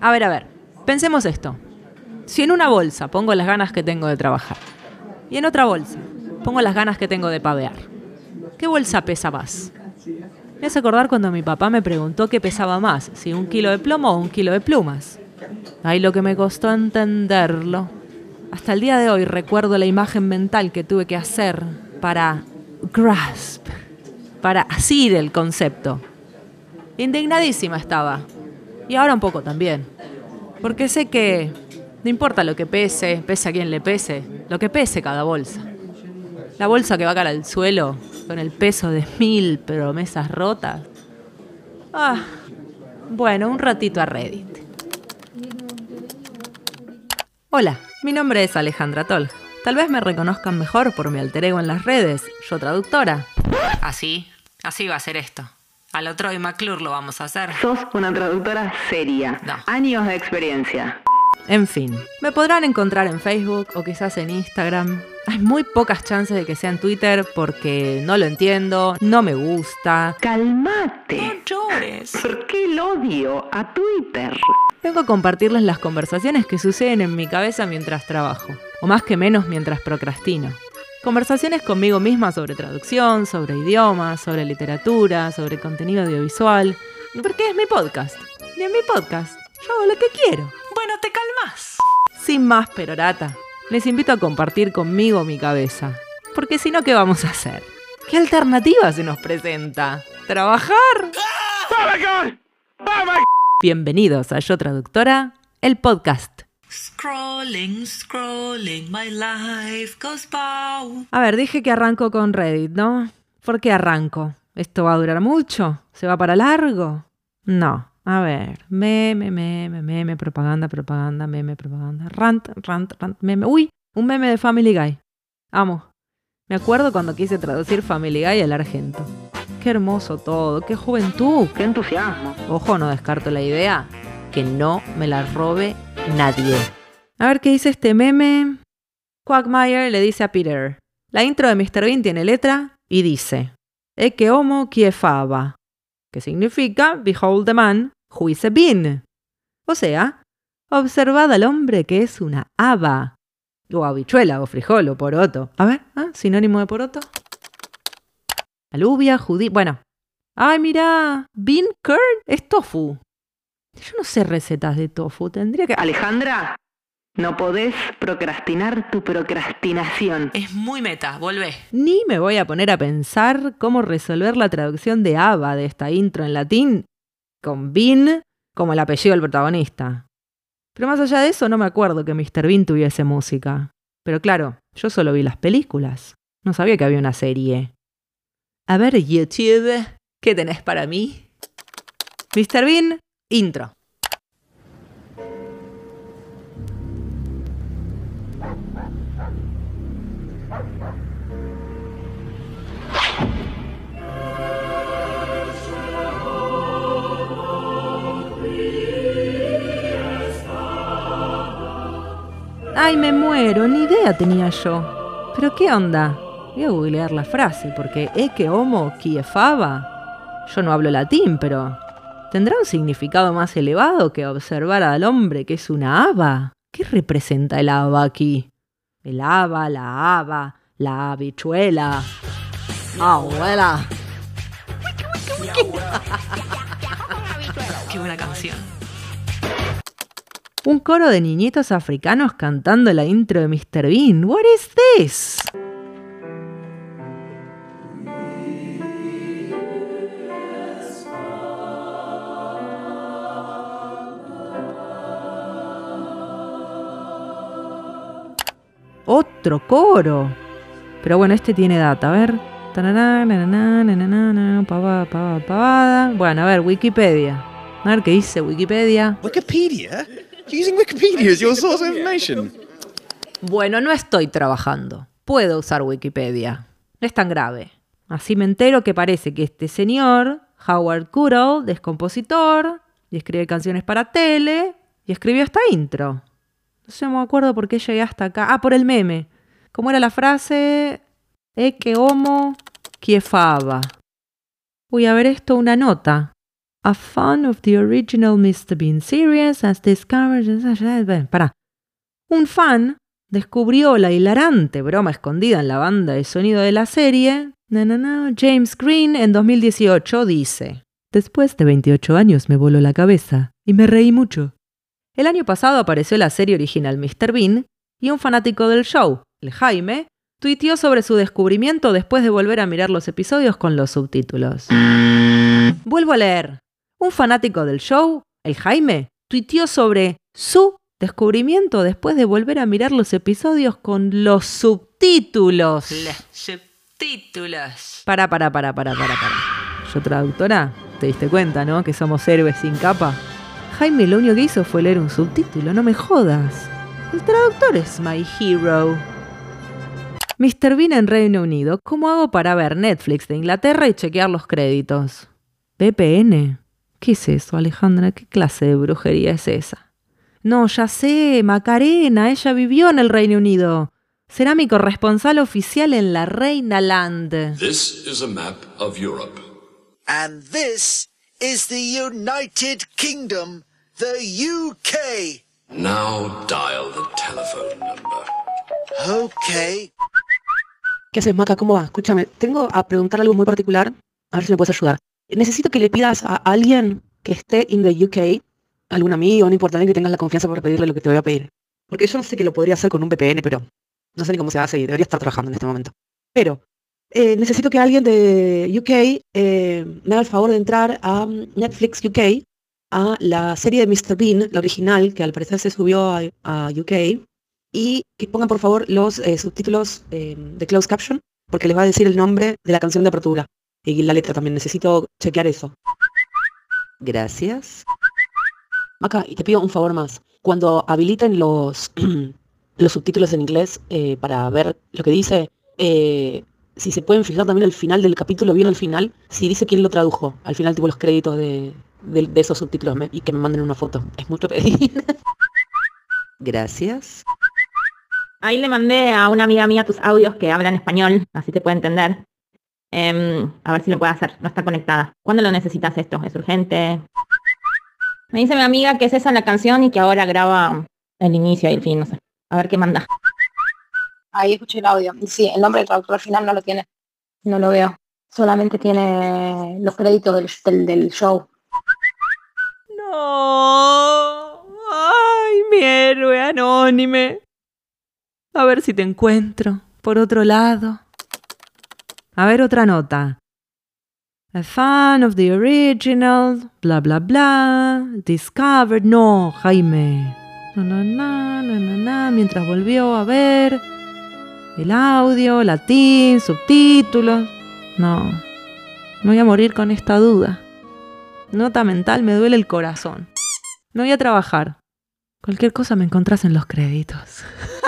A ver, a ver, pensemos esto. Si en una bolsa pongo las ganas que tengo de trabajar y en otra bolsa pongo las ganas que tengo de pavear, ¿qué bolsa pesa más? Me hace acordar cuando mi papá me preguntó qué pesaba más, si un kilo de plomo o un kilo de plumas. Ay, lo que me costó entenderlo. Hasta el día de hoy recuerdo la imagen mental que tuve que hacer para grasp, para asir el concepto. Indignadísima estaba. Y ahora un poco también. Porque sé que no importa lo que pese, pese a quien le pese, lo que pese cada bolsa. La bolsa que va a caer al suelo con el peso de mil promesas rotas. Ah, bueno, un ratito a Reddit. Hola, mi nombre es Alejandra Tol. Tal vez me reconozcan mejor por mi alter ego en las redes, yo traductora. Así, así va a ser esto. Al otro y McClure lo vamos a hacer. Sos una traductora seria. No. Años de experiencia. En fin, me podrán encontrar en Facebook o quizás en Instagram. Hay muy pocas chances de que sea en Twitter porque no lo entiendo, no me gusta. Calmate. llores. ¿Por qué el odio a Twitter? Vengo a compartirles las conversaciones que suceden en mi cabeza mientras trabajo, o más que menos mientras procrastino. Conversaciones conmigo misma sobre traducción, sobre idiomas, sobre literatura, sobre contenido audiovisual. Porque es mi podcast. Y en mi podcast yo hago lo que quiero. Bueno, te calmas. Sin más perorata, les invito a compartir conmigo mi cabeza. Porque si no, ¿qué vamos a hacer? ¿Qué alternativa se nos presenta? ¿Trabajar? Bienvenidos a Yo Traductora, el podcast. Scrolling, scrolling, my life goes by. A ver, dije que arranco con Reddit, ¿no? ¿Por qué arranco? ¿Esto va a durar mucho? ¿Se va para largo? No. A ver, meme, meme, meme, propaganda, propaganda, meme, propaganda, rant, rant, rant, meme. Uy, un meme de Family Guy. Amo. Me acuerdo cuando quise traducir Family Guy al argento. Qué hermoso todo, qué juventud. ¡Qué entusiasmo! Ojo, no descarto la idea. Que no me la robe nadie. A ver qué dice este meme. Quagmire le dice a Peter. La intro de Mr. Bean tiene letra y dice: Eke homo kiefaba. Que significa Behold the man who is a bean. O sea, observad al hombre que es una haba. O habichuela, o frijol, o poroto. A ver, ¿ah? sinónimo de poroto. Alubia, judí. Bueno. Ay, mira. Bean curd es tofu. Yo no sé recetas de tofu. Tendría que. Alejandra, no podés procrastinar tu procrastinación. Es muy meta, volvé. Ni me voy a poner a pensar cómo resolver la traducción de Ava de esta intro en latín con Bean como el apellido del protagonista. Pero más allá de eso, no me acuerdo que Mr. Bean tuviese música. Pero claro, yo solo vi las películas. No sabía que había una serie. A ver, YouTube, ¿qué tenés para mí? Mr. Bean, intro. Ay, me muero, ni idea tenía yo. Pero qué onda. Voy a googlear la frase, porque e que homo kiefaba. Yo no hablo latín, pero ¿tendrá un significado más elevado que observar al hombre que es una haba? ¿Qué representa el haba aquí? El haba, la haba, la habichuela. Abuela. Qué buena canción. Un coro de niñitos africanos cantando la intro de Mr. Bean. What is this? Otro coro. Pero bueno, este tiene data. A ver. Bueno, a ver, Wikipedia. A ver qué dice Wikipedia. Wikipedia? Using Wikipedia as your source of information? Bueno, no estoy trabajando. Puedo usar Wikipedia. No es tan grave. Así me entero que parece que este señor, Howard Goodall, es compositor y escribe canciones para tele y escribió esta intro. No sé, me acuerdo por qué llegué hasta acá. Ah, por el meme. ¿Cómo era la frase? E que homo kiefaba. Uy, a ver esto, una nota. A fan of the original Mr. Bean series has discovered. Pará. Un fan descubrió la hilarante broma escondida en la banda de sonido de la serie. Na, na, na, James Green en 2018 dice: Después de 28 años me voló la cabeza y me reí mucho. El año pasado apareció la serie original Mr. Bean y un fanático del show, el Jaime, tuiteó sobre su descubrimiento después de volver a mirar los episodios con los subtítulos. Vuelvo a leer. Un fanático del show, el Jaime, tuiteó sobre su descubrimiento después de volver a mirar los episodios con los subtítulos. Los subtítulos. Para, para, para, para, para, para. Yo traductora, te diste cuenta, ¿no? Que somos héroes sin capa. Jaime lo único que hizo fue leer un subtítulo, no me jodas. El traductor es my hero. Mr. Bean en Reino Unido, ¿cómo hago para ver Netflix de Inglaterra y chequear los créditos? VPN. ¿Qué es eso, Alejandra? ¿Qué clase de brujería es esa? No, ya sé, Macarena, ella vivió en el Reino Unido. Será mi corresponsal oficial en la Reina Land. This is a map of Europe. And this is the United Kingdom, the UK. Now dial the telephone number. Okay. ¿Qué haces, Maca? ¿Cómo va? Escúchame, tengo a preguntar algo muy particular. A ver si me puedes ayudar. Necesito que le pidas a alguien que esté in the UK, algún amigo, no importa, que tengas la confianza para pedirle lo que te voy a pedir. Porque yo no sé que lo podría hacer con un VPN, pero no sé ni cómo se hace y debería estar trabajando en este momento. Pero eh, necesito que alguien de UK eh, me haga el favor de entrar a Netflix UK, a la serie de Mr. Bean, la original, que al parecer se subió a, a UK, y que pongan por favor los eh, subtítulos eh, de closed caption, porque les va a decir el nombre de la canción de apertura. Y la letra también, necesito chequear eso. Gracias. Maca, y te pido un favor más. Cuando habiliten los, los subtítulos en inglés eh, para ver lo que dice, eh, si se pueden fijar también al final del capítulo, bien al final, si dice quién lo tradujo. Al final, tipo los créditos de, de- de esos subtítulos me- y que me manden una foto. Es mucho pedir. Gracias. Ahí le mandé a una amiga mía tus audios que hablan español, así te puede entender. Em, a ver si lo puede hacer, no está conectada. ¿Cuándo lo necesitas esto? ¿Es urgente? Me dice mi amiga que es esa la canción y que ahora graba el inicio y el fin, no sé. A ver qué manda. Ahí escuché el audio. Y Sí, el nombre del traductor al final no lo tiene. No lo veo. Solamente tiene los créditos del, del, del show. No. Ay, mi héroe anónime. A ver si te encuentro por otro lado. A ver otra nota. A fan of the original, bla bla bla, discovered. No, Jaime. Na, na, na, na, na, mientras volvió a ver el audio, latín, subtítulos. No, me voy a morir con esta duda. Nota mental, me duele el corazón. Me voy a trabajar. Cualquier cosa me encontrás en los créditos.